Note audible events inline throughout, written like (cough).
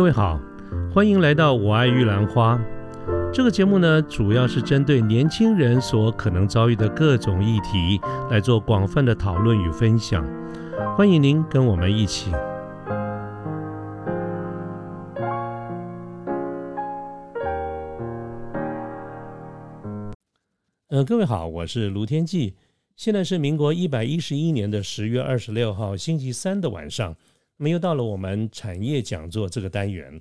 各位好，欢迎来到我爱玉兰花。这个节目呢，主要是针对年轻人所可能遭遇的各种议题来做广泛的讨论与分享。欢迎您跟我们一起。呃，各位好，我是卢天记。现在是民国一百一十一年的十月二十六号星期三的晚上，那么又到了我们产业讲座这个单元。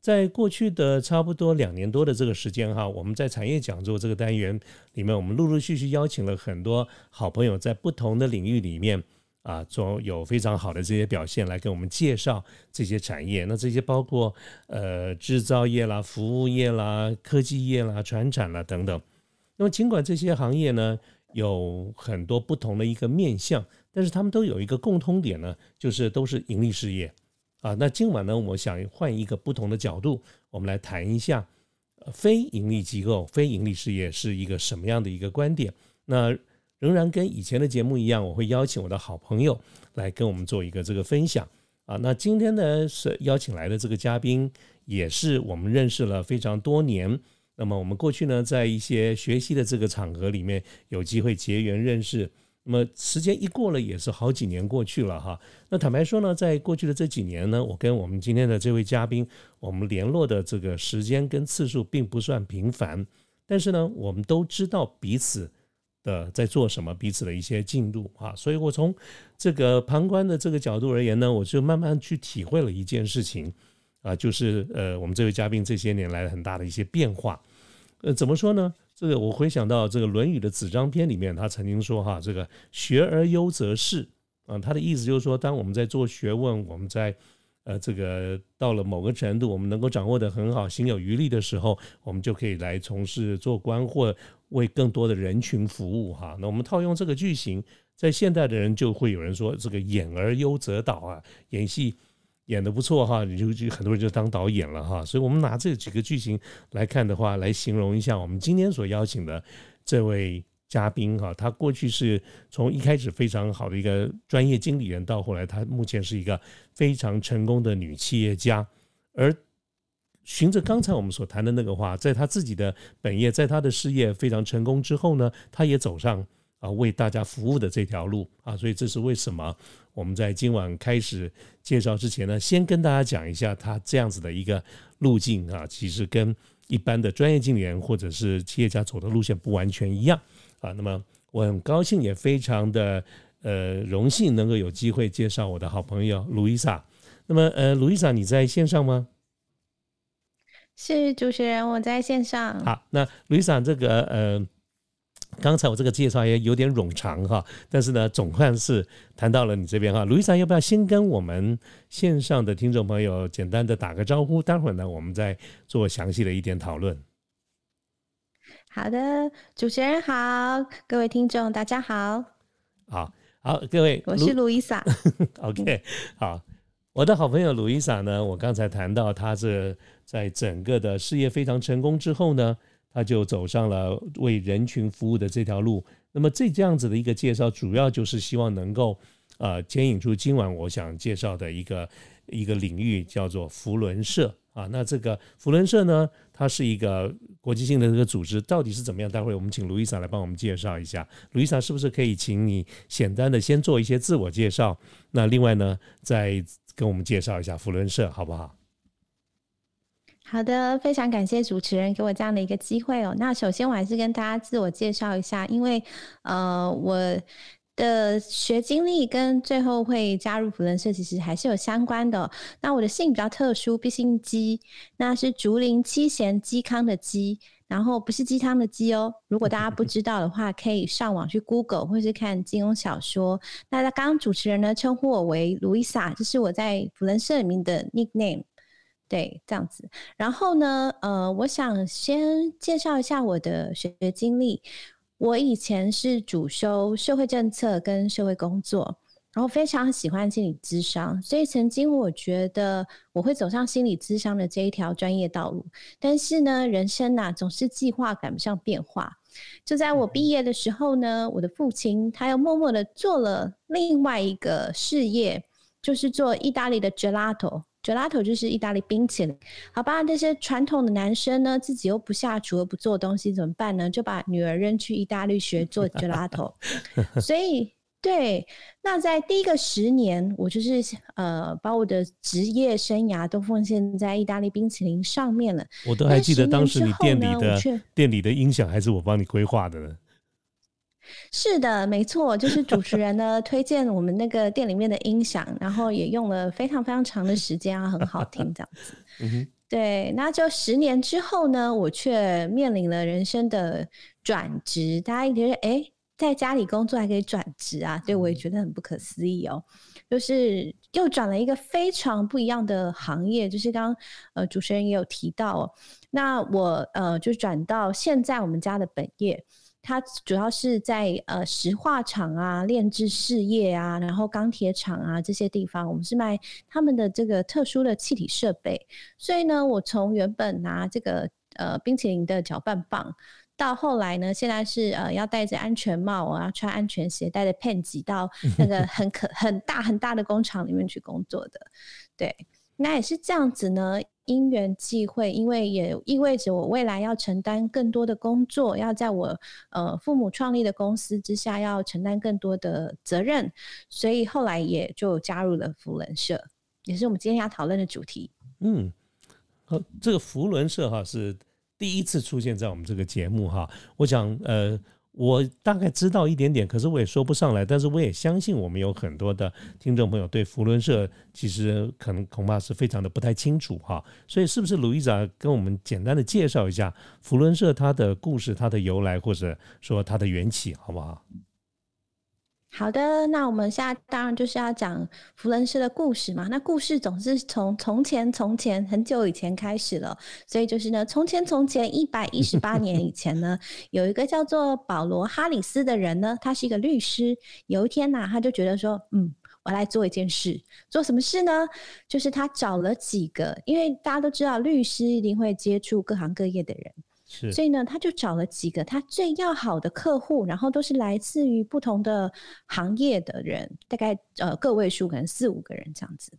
在过去的差不多两年多的这个时间哈，我们在产业讲座这个单元里面，我们陆陆续续邀请了很多好朋友，在不同的领域里面啊，做有非常好的这些表现，来给我们介绍这些产业。那这些包括呃制造业啦、服务业啦、科技业啦、传产啦等等。那么，尽管这些行业呢有很多不同的一个面向，但是他们都有一个共通点呢，就是都是盈利事业啊。那今晚呢，我想换一个不同的角度，我们来谈一下非盈利机构、非盈利事业是一个什么样的一个观点。那仍然跟以前的节目一样，我会邀请我的好朋友来跟我们做一个这个分享啊。那今天呢是邀请来的这个嘉宾，也是我们认识了非常多年。那么我们过去呢，在一些学习的这个场合里面，有机会结缘认识。那么时间一过了，也是好几年过去了哈。那坦白说呢，在过去的这几年呢，我跟我们今天的这位嘉宾，我们联络的这个时间跟次数并不算频繁，但是呢，我们都知道彼此的在做什么，彼此的一些进度啊。所以我从这个旁观的这个角度而言呢，我就慢慢去体会了一件事情。啊，就是呃，我们这位嘉宾这些年来很大的一些变化，呃，怎么说呢？这个我回想到这个《论语》的子张篇里面，他曾经说哈，这个学而优则仕啊，他的意思就是说，当我们在做学问，我们在呃这个到了某个程度，我们能够掌握的很好，心有余力的时候，我们就可以来从事做官或为更多的人群服务哈。那我们套用这个句型，在现代的人就会有人说，这个演而优则导啊，演戏。演的不错哈，你就就很多人就当导演了哈，所以我们拿这几个剧情来看的话，来形容一下我们今天所邀请的这位嘉宾哈，他过去是从一开始非常好的一个专业经理人，到后来他目前是一个非常成功的女企业家，而循着刚才我们所谈的那个话，在他自己的本业，在他的事业非常成功之后呢，他也走上。啊，为大家服务的这条路啊，所以这是为什么我们在今晚开始介绍之前呢，先跟大家讲一下他这样子的一个路径啊，其实跟一般的专业经理人或者是企业家走的路线不完全一样啊。那么我很高兴，也非常的呃荣幸能够有机会介绍我的好朋友卢伊莎。那么呃，卢伊莎你在线上吗？是主持人，我在线上。好，那卢伊莎这个呃。刚才我这个介绍也有点冗长哈，但是呢，总算是谈到了你这边哈。卢医生，要不要先跟我们线上的听众朋友简单的打个招呼？待会儿呢，我们再做详细的一点讨论。好的，主持人好，各位听众大家好。好，好，各位，我是卢伊莎。(laughs) OK，好，我的好朋友卢伊莎呢，我刚才谈到她这在整个的事业非常成功之后呢。他就走上了为人群服务的这条路。那么这这样子的一个介绍，主要就是希望能够呃牵引出今晚我想介绍的一个一个领域，叫做福伦社啊。那这个福伦社呢，它是一个国际性的这个组织，到底是怎么样？待会儿我们请卢伊莎来帮我们介绍一下。卢伊莎是不是可以请你简单的先做一些自我介绍？那另外呢，再跟我们介绍一下福伦社，好不好？好的，非常感谢主持人给我这样的一个机会哦。那首先我还是跟大家自我介绍一下，因为呃我的学经历跟最后会加入普伦社其实还是有相关的。那我的姓比较特殊，毕姓姬，那是竹林七贤嵇康的嵇，然后不是鸡汤的鸡哦。如果大家不知道的话，可以上网去 Google 或是看金庸小说。那刚刚主持人呢称呼我为 Louisa，这是我在普伦社里面的 nickname。对，这样子。然后呢，呃，我想先介绍一下我的学经历。我以前是主修社会政策跟社会工作，然后非常喜欢心理咨商，所以曾经我觉得我会走上心理咨商的这一条专业道路。但是呢，人生呐总是计划赶不上变化。就在我毕业的时候呢，我的父亲他又默默的做了另外一个事业，就是做意大利的 gelato。Gelato 就是意大利冰淇淋。好吧，这些传统的男生呢，自己又不下厨又不做东西，怎么办呢？就把女儿扔去意大利学做 gelato。(laughs) 所以，对，那在第一个十年，我就是呃，把我的职业生涯都奉献在意大利冰淇淋上面了。我都还记得当时你店里的店里的音响还是我帮你规划的呢。是的，没错，就是主持人呢推荐我们那个店里面的音响，然后也用了非常非常长的时间啊，很好听这样子。(laughs) 嗯对，那就十年之后呢，我却面临了人生的转职。大家一觉得，哎，在家里工作还可以转职啊？对我也觉得很不可思议哦。就是又转了一个非常不一样的行业，就是刚刚呃主持人也有提到，那我呃就转到现在我们家的本业。它主要是在呃石化厂啊、炼制事业啊，然后钢铁厂啊这些地方，我们是卖他们的这个特殊的气体设备。所以呢，我从原本拿这个呃冰淇淋的搅拌棒，到后来呢，现在是呃要戴着安全帽，我要穿安全鞋，带着 pen 挤到那个 (laughs) 很可很大很大的工厂里面去工作的。对，那也是这样子呢。因缘际会，因为也意味着我未来要承担更多的工作，要在我呃父母创立的公司之下要承担更多的责任，所以后来也就加入了福伦社，也是我们今天要讨论的主题。嗯，这个福伦社哈是第一次出现在我们这个节目哈，我想呃。我大概知道一点点，可是我也说不上来。但是我也相信，我们有很多的听众朋友对福伦社其实可能恐怕是非常的不太清楚哈。所以，是不是鲁伊莎跟我们简单的介绍一下福伦社它的故事、它的由来，或者说它的缘起，好不好？好的，那我们现在当然就是要讲福伦斯的故事嘛。那故事总是从从前从前很久以前开始了，所以就是呢，从前从前一百一十八 (laughs) 年以前呢，有一个叫做保罗哈里斯的人呢，他是一个律师。有一天呢，他就觉得说，嗯，我来做一件事，做什么事呢？就是他找了几个，因为大家都知道，律师一定会接触各行各业的人。所以呢，他就找了几个他最要好的客户，然后都是来自于不同的行业的人，大概呃个位数，可能四五个人这样子。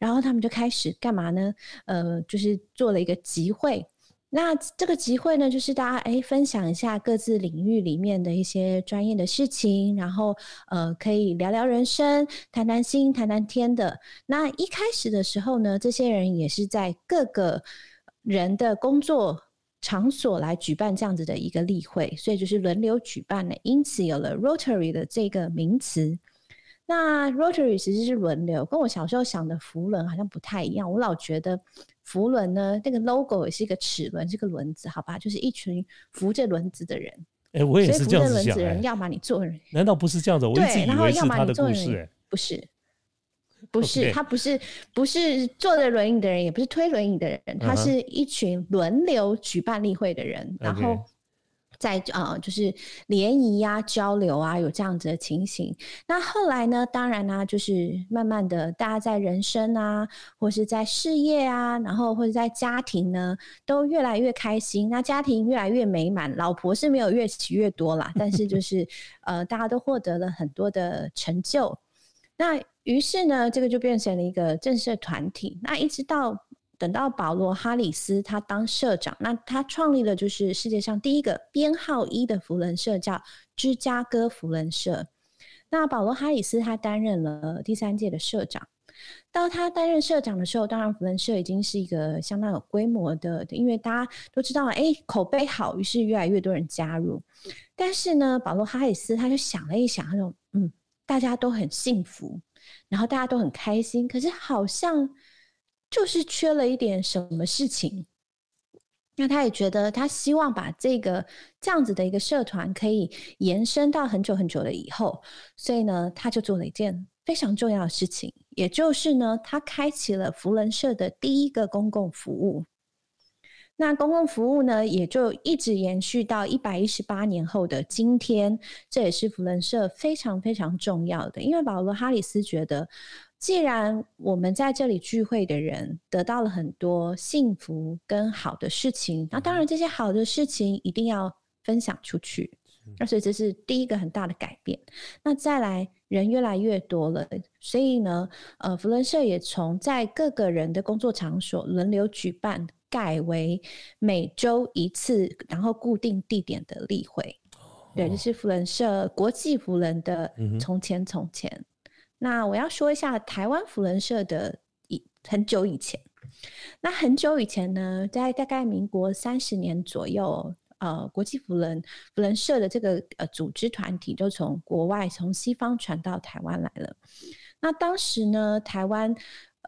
然后他们就开始干嘛呢？呃，就是做了一个集会。那这个集会呢，就是大家哎分享一下各自领域里面的一些专业的事情，然后呃可以聊聊人生，谈谈心，谈谈天的。那一开始的时候呢，这些人也是在各个人的工作。场所来举办这样子的一个例会，所以就是轮流举办的，因此有了 Rotary 的这个名词。那 Rotary 其实是轮流，跟我小时候想的福轮好像不太一样。我老觉得福轮呢，那个 logo 也是一个齿轮，是个轮子，好吧，就是一群扶着轮子的人。哎，我也是这样子想。要么你做人，难道不是这样子？我一直以为是他的故事，不是。不是，他不是不是坐着轮椅的人，也不是推轮椅的人，他是一群轮流举办例会的人，然后在啊，就是联谊呀、交流啊，有这样子的情形。那后来呢？当然呢，就是慢慢的，大家在人生啊，或是在事业啊，然后或者在家庭呢，都越来越开心，那家庭越来越美满，老婆是没有越娶越多啦，但是就是呃，大家都获得了很多的成就。那于是呢，这个就变成了一个正式团体。那一直到等到保罗·哈里斯他当社长，那他创立了就是世界上第一个编号一的福伦社，叫芝加哥福伦社。那保罗·哈里斯他担任了第三届的社长。到他担任社长的时候，当然福伦社已经是一个相当有规模的，因为大家都知道，哎，口碑好，于是越来越多人加入。但是呢，保罗·哈里斯他就想了一想，他说：“嗯，大家都很幸福。”然后大家都很开心，可是好像就是缺了一点什么事情。那他也觉得，他希望把这个这样子的一个社团可以延伸到很久很久的以后，所以呢，他就做了一件非常重要的事情，也就是呢，他开启了福伦社的第一个公共服务。那公共服务呢，也就一直延续到一百一十八年后的今天，这也是福伦社非常非常重要的。因为保罗·哈里斯觉得，既然我们在这里聚会的人得到了很多幸福跟好的事情，那当然这些好的事情一定要分享出去。那所以这是第一个很大的改变。那再来，人越来越多了，所以呢，呃，福伦社也从在各个人的工作场所轮流举办，改为每周一次，然后固定地点的例会。对，就是福伦社国际福伦的从前从前。那我要说一下台湾福伦社的以很久以前。那很久以前呢，在大概民国三十年左右。呃，国际福伦福伦社的这个呃组织团体就从国外从西方传到台湾来了。那当时呢，台湾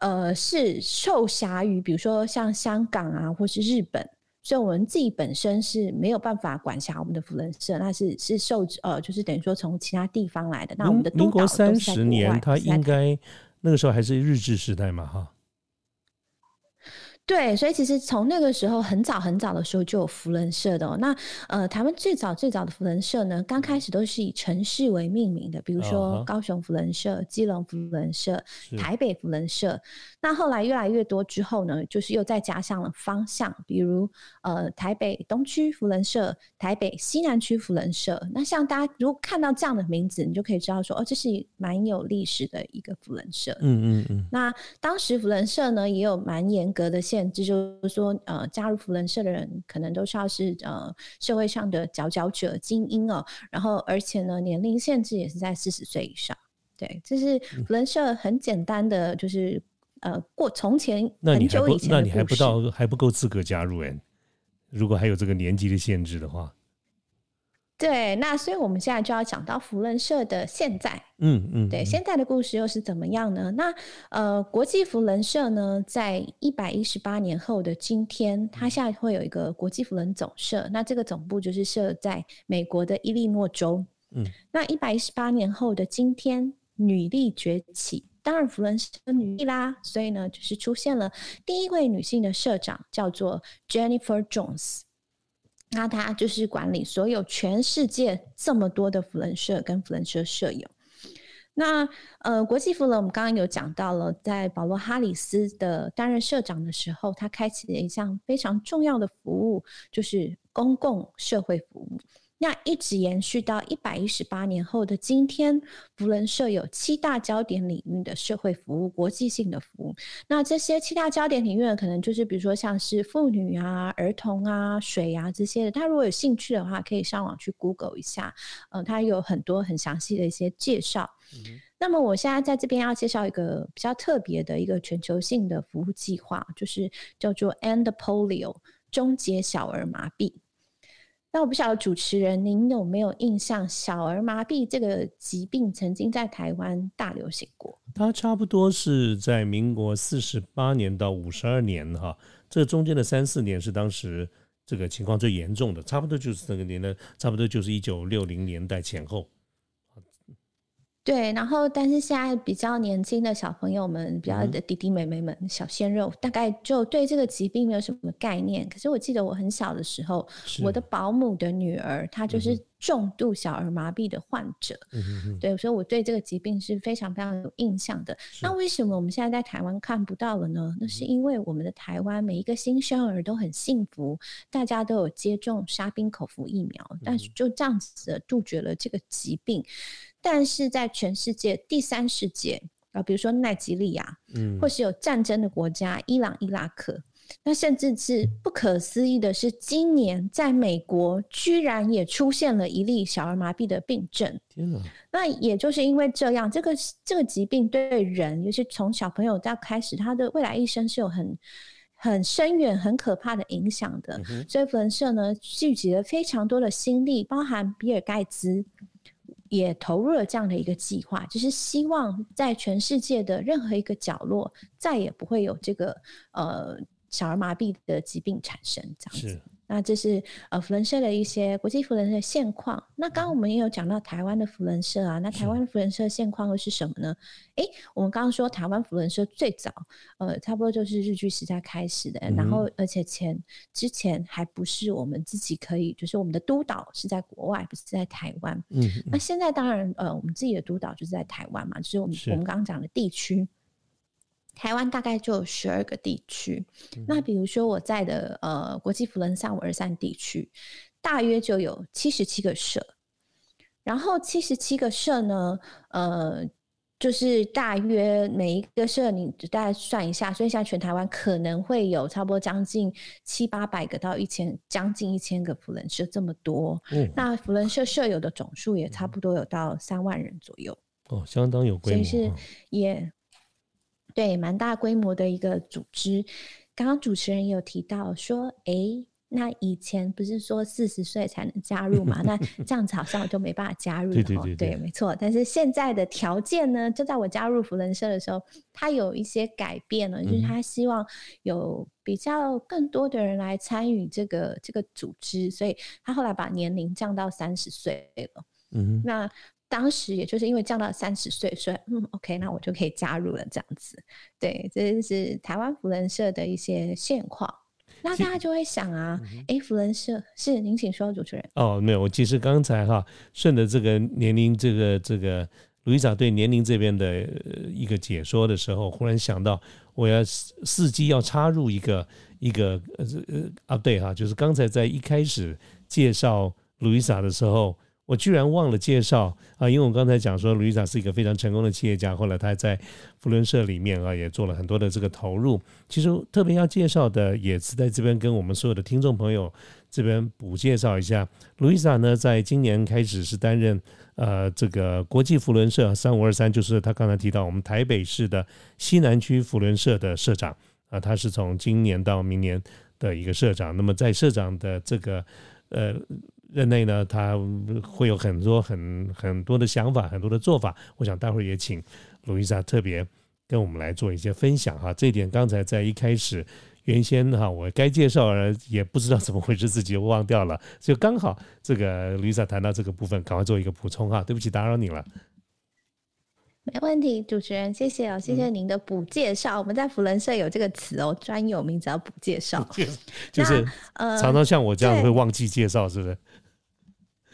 呃是受辖于比如说像香港啊，或是日本，所以我们自己本身是没有办法管辖我们的福伦社，那是是受呃就是等于说从其他地方来的。那我们的民国三十年，它应该那个时候还是日治时代嘛，哈。对，所以其实从那个时候很早很早的时候就有福人社的。那呃，台湾最早最早的福人社呢，刚开始都是以城市为命名的，比如说高雄福人社、基隆福人社、台北福人社。那后来越来越多之后呢，就是又再加上了方向，比如呃台北东区福伦社、台北西南区福伦社。那像大家如果看到这样的名字，你就可以知道说，哦，这是蛮有历史的一个福伦社。嗯嗯嗯。那当时福伦社呢，也有蛮严格的限制，就是说，呃，加入福伦社的人可能都是要是呃社会上的佼佼者、精英哦。然后，而且呢，年龄限制也是在四十岁以上。对，这是福伦社很简单的，就是。呃，过从前很久以前那你还不到还不够资格加入哎，如果还有这个年纪的限制的话，对，那所以我们现在就要讲到福伦社的现在，嗯嗯，对，现在的故事又是怎么样呢？那呃，国际福伦社呢，在一百一十八年后的今天，它现在会有一个国际福伦总社，那这个总部就是设在美国的伊利诺州，嗯，那一百一十八年后的今天，女力崛起。当然，福伦社女力啦，所以呢，就是出现了第一位女性的社长，叫做 Jennifer Jones。那她就是管理所有全世界这么多的福伦社跟福伦社社友。那呃，国际福伦我们刚刚有讲到了，在保罗哈里斯的担任社长的时候，他开启了一项非常重要的服务，就是公共社会服务。那一直延续到一百一十八年后的今天，福伦社有七大焦点领域的社会服务，国际性的服务。那这些七大焦点领域可能就是比如说像是妇女啊、儿童啊、水啊这些的。他如果有兴趣的话，可以上网去 Google 一下，呃，它有很多很详细的一些介绍。那么我现在在这边要介绍一个比较特别的一个全球性的服务计划，就是叫做 End Polio，终结小儿麻痹。那我不晓得主持人您有没有印象，小儿麻痹这个疾病曾经在台湾大流行过？它差不多是在民国四十八年到五十二年哈，这中间的三四年是当时这个情况最严重的，差不多就是那个年代，差不多就是一九六零年代前后。对，然后但是现在比较年轻的小朋友们，比较的弟弟妹妹们，小鲜肉，大概就对这个疾病没有什么概念。可是我记得我很小的时候，我的保姆的女儿，她就是重度小儿麻痹的患者。对，所以我对这个疾病是非常非常有印象的。那为什么我们现在在台湾看不到了呢？那是因为我们的台湾每一个新生儿都很幸福，大家都有接种沙宾口服疫苗，但是就这样子的杜绝了这个疾病。但是在全世界第三世界啊，比如说奈及利亚，嗯，或是有战争的国家，伊朗、伊拉克，那甚至是不可思议的是，今年在美国居然也出现了一例小儿麻痹的病症。天哪！那也就是因为这样，这个这个疾病对人，尤其从小朋友到开始，他的未来一生是有很很深远、很可怕的影响的。所以，福伦社呢聚集了非常多的心力，包含比尔盖茨。也投入了这样的一个计划，就是希望在全世界的任何一个角落，再也不会有这个呃小儿麻痹的疾病产生，这样子。那这是呃福伦社的一些国际福伦社现况。那刚刚我们也有讲到台湾的福伦社啊，那台湾的福伦社现况又是什么呢？哎，我们刚刚说台湾福伦社最早呃差不多就是日据时代开始的，然后而且前之前还不是我们自己可以，就是我们的督导是在国外，不是在台湾。嗯，那现在当然呃我们自己的督导就是在台湾嘛，就是我们我们刚刚讲的地区。台湾大概就有十二个地区，那比如说我在的呃国际福伦萨五二三地区，大约就有七十七个社，然后七十七个社呢，呃。就是大约每一个社，你大概算一下，所以现在全台湾可能会有差不多将近七八百个到一千，将近一千个福人社这么多。嗯，那福人社社友的总数也差不多有到三万人左右。哦，相当有规模。所以是也对蛮大规模的一个组织。刚刚主持人也有提到说，哎。那以前不是说四十岁才能加入嘛？那这样子好像我就没办法加入。对对对，对，没错。但是现在的条件呢，就在我加入福人社的时候，他有一些改变了，就是他希望有比较更多的人来参与这个这个组织，所以他后来把年龄降到三十岁了。嗯，那当时也就是因为降到三十岁，所以嗯，OK，那我就可以加入了这样子。对，这是台湾福人社的一些现况。那大家就会想啊，哎，福人社是您请说，主持人。哦，没有，我其实刚才哈顺着这个年龄，这个这个卢伊莎对年龄这边的一个解说的时候，忽然想到，我要伺机要插入一个一个呃呃 update 哈，就是刚才在一开始介绍卢伊莎的时候。我居然忘了介绍啊，因为我刚才讲说，卢伊莎是一个非常成功的企业家，后来他在福伦社里面啊，也做了很多的这个投入。其实特别要介绍的，也是在这边跟我们所有的听众朋友这边补介绍一下。卢伊莎呢，在今年开始是担任呃这个国际福伦社三五二三，就是他刚才提到我们台北市的西南区福伦社的社长啊，他是从今年到明年的一个社长。那么在社长的这个呃。任内呢，他会有很多很很多的想法，很多的做法。我想待会儿也请卢伊莎特别跟我们来做一些分享哈。这一点刚才在一开始原先哈，我该介绍也不知道怎么回事，自己忘掉了，就刚好这个卢伊莎谈到这个部分，赶快做一个补充哈。对不起，打扰你了。没问题，主持人，谢谢哦，谢谢您的补介绍。我们在福伦社有这个词哦，专有名词要补介绍，就是呃，常常像我这样会忘记介绍，是不是？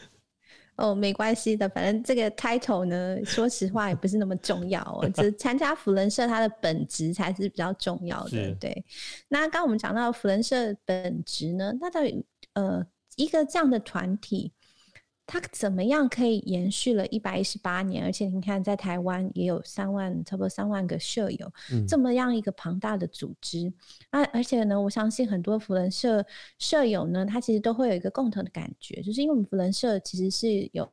(laughs) 哦，没关系的，反正这个 title 呢，说实话也不是那么重要哦。只 (laughs) 参加福人社，它的本质才是比较重要的。对，那刚我们讲到福人社本质呢，那到底呃一个这样的团体。它怎么样可以延续了一百一十八年？而且你看，在台湾也有三万，差不多三万个舍友，这么样一个庞大的组织。啊，而且呢，我相信很多福人社舍友呢，他其实都会有一个共同的感觉，就是因为我们福人社其实是有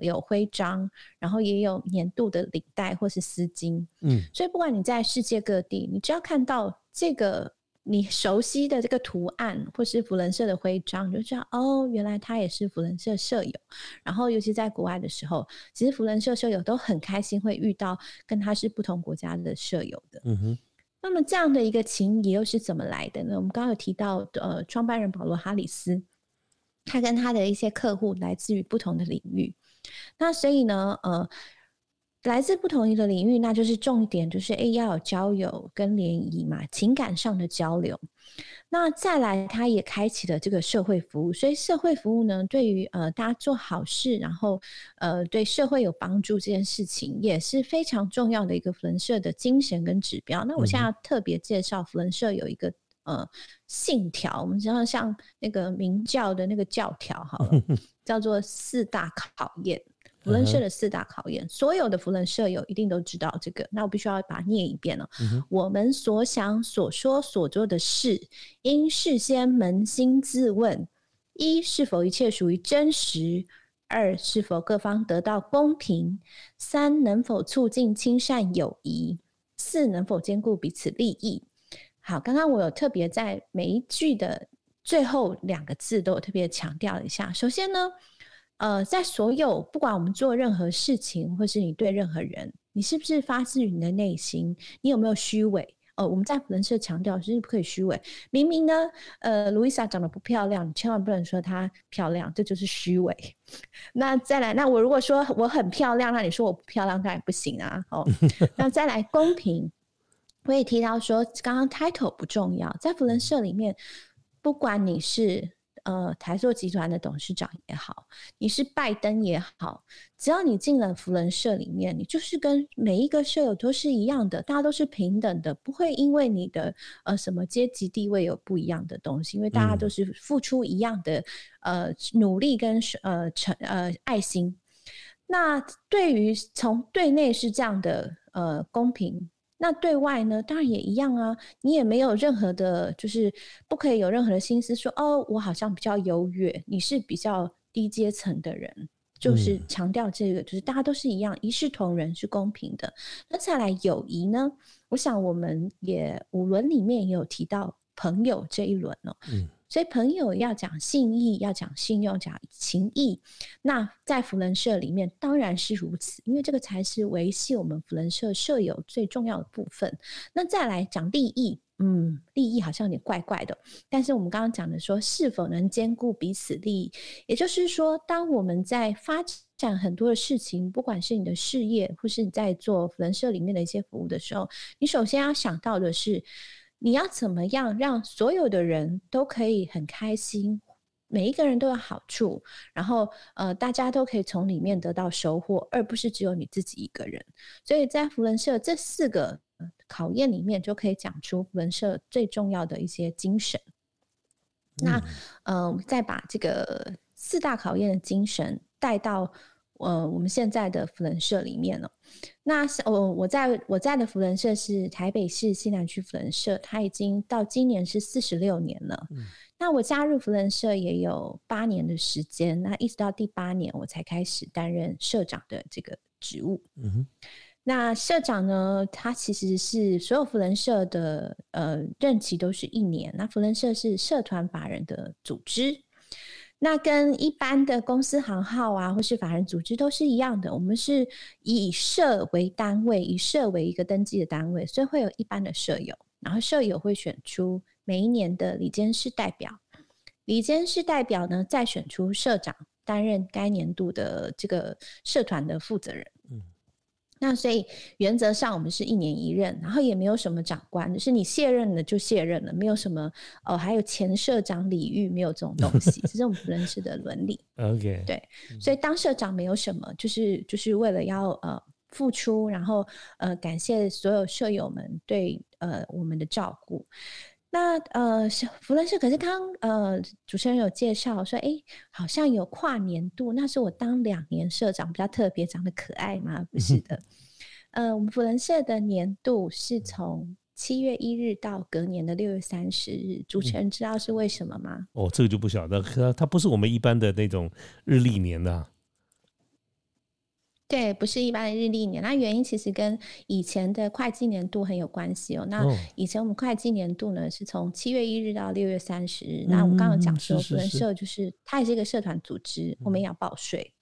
有徽章，然后也有年度的领带或是丝巾。嗯，所以不管你在世界各地，你只要看到这个。你熟悉的这个图案，或是福伦社的徽章，就知道哦，原来他也是福伦社舍友。然后，尤其在国外的时候，其实福伦社舍友都很开心会遇到跟他是不同国家的舍友的。嗯哼。那么这样的一个情谊又是怎么来的呢？我们刚刚有提到，呃，创办人保罗哈里斯，他跟他的一些客户来自于不同的领域。那所以呢，呃。来自不同一个领域，那就是重点，就是哎，要有交友跟联谊嘛，情感上的交流。那再来，他也开启了这个社会服务，所以社会服务呢，对于呃大家做好事，然后呃对社会有帮助这件事情，也是非常重要的一个福伦社的精神跟指标。那我现在要特别介绍福伦社有一个呃信条，我们知道像那个明教的那个教条，好了，(laughs) 叫做四大考验。福伦社的四大考验，所有的福伦社友一定都知道这个。那我必须要把它念一遍了。我们所想、所说、所做的事，应事先扪心自问：一、是否一切属于真实；二、是否各方得到公平；三、能否促进亲善友谊；四、能否兼顾彼此利益。好，刚刚我有特别在每一句的最后两个字都有特别强调一下。首先呢。呃，在所有不管我们做任何事情，或是你对任何人，你是不是发自于你的内心？你有没有虚伪？哦，我们在人设强调，是不可以虚伪。明明呢，呃，路易莎长得不漂亮，你千万不能说她漂亮，这就是虚伪。(laughs) 那再来，那我如果说我很漂亮，那你说我不漂亮，当然不行啊。哦，(laughs) 那再来公平，我也提到说，刚刚 title 不重要，在福伦社里面，不管你是。呃，台塑集团的董事长也好，你是拜登也好，只要你进了福伦社里面，你就是跟每一个社友都是一样的，大家都是平等的，不会因为你的呃什么阶级地位有不一样的东西，因为大家都是付出一样的呃努力跟呃诚呃爱心。那对于从对内是这样的呃公平，那对外呢，当然也一样啊。你也没有任何的，就是不可以有任何的心思说哦，我好像比较优越，你是比较低阶层的人，就是强调这个，就是大家都是一样，一视同仁是公平的。那再来友谊呢？我想我们也五轮里面也有提到朋友这一轮哦。嗯。所以朋友要讲信义，要讲信用，讲情义。那在福伦社里面当然是如此，因为这个才是维系我们福伦社社友最重要的部分。那再来讲利益，嗯，利益好像有点怪怪的。但是我们刚刚讲的说，是否能兼顾彼此利益？也就是说，当我们在发展很多的事情，不管是你的事业，或是你在做福伦社里面的一些服务的时候，你首先要想到的是。你要怎么样让所有的人都可以很开心，每一个人都有好处，然后呃，大家都可以从里面得到收获，而不是只有你自己一个人。所以在福伦社这四个考验里面，就可以讲出福伦社最重要的一些精神。那嗯，再把这个四大考验的精神带到。呃，我们现在的福伦社里面了。那我我在我在的福伦社是台北市西南区福伦社，它已经到今年是四十六年了。那我加入福伦社也有八年的时间，那一直到第八年我才开始担任社长的这个职务。嗯那社长呢，他其实是所有福伦社的呃任期都是一年。那福伦社是社团法人的组织。那跟一般的公司行号啊，或是法人组织都是一样的。我们是以社为单位，以社为一个登记的单位，所以会有一般的社友，然后社友会选出每一年的里监事代表，里监事代表呢再选出社长，担任该年度的这个社团的负责人。那所以原则上我们是一年一任，然后也没有什么长官，就是你卸任了就卸任了，没有什么哦，还有前社长礼遇，没有这种东西，(laughs) 这是我们不认识的伦理。OK，对，所以当社长没有什么，就是就是为了要呃付出，然后呃感谢所有舍友们对呃我们的照顾。那呃，福伦社可是刚呃，主持人有介绍说，哎，好像有跨年度，那是我当两年社长比较特别，长得可爱吗？不是的，呃，我们福伦社的年度是从七月一日到隔年的六月三十日。主持人知道是为什么吗？哦，这个就不晓得，可它不是我们一般的那种日历年的。对，不是一般的日历年，那原因其实跟以前的会计年度很有关系哦。那以前我们会计年度呢，是从七月一日到六月三十日。那我们刚刚讲说，福人社就是它也是一个社团组织，我们也要报税，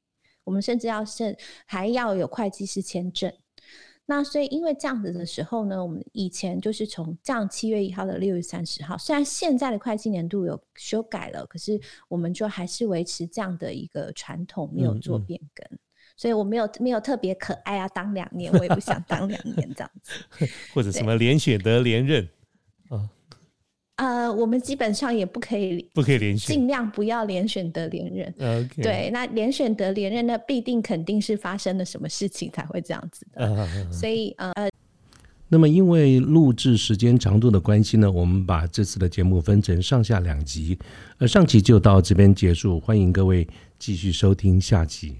我们甚至要是还要有会计师签证。那所以因为这样子的时候呢，我们以前就是从这样七月一号到六月三十号，虽然现在的会计年度有修改了，可是我们就还是维持这样的一个传统，没有做变更。所以我没有没有特别可爱啊，当两年我也不想当两年这样子，(laughs) 或者什么连选得连任啊？呃，我们基本上也不可以，不可以连选，尽量不要连选得连任。对，那连选得连任，那必定肯定是发生了什么事情才会这样子的。所以呃，那么因为录制时间长度的关系呢，我们把这次的节目分成上下两集，呃，上集就到这边结束，欢迎各位继续收听下集。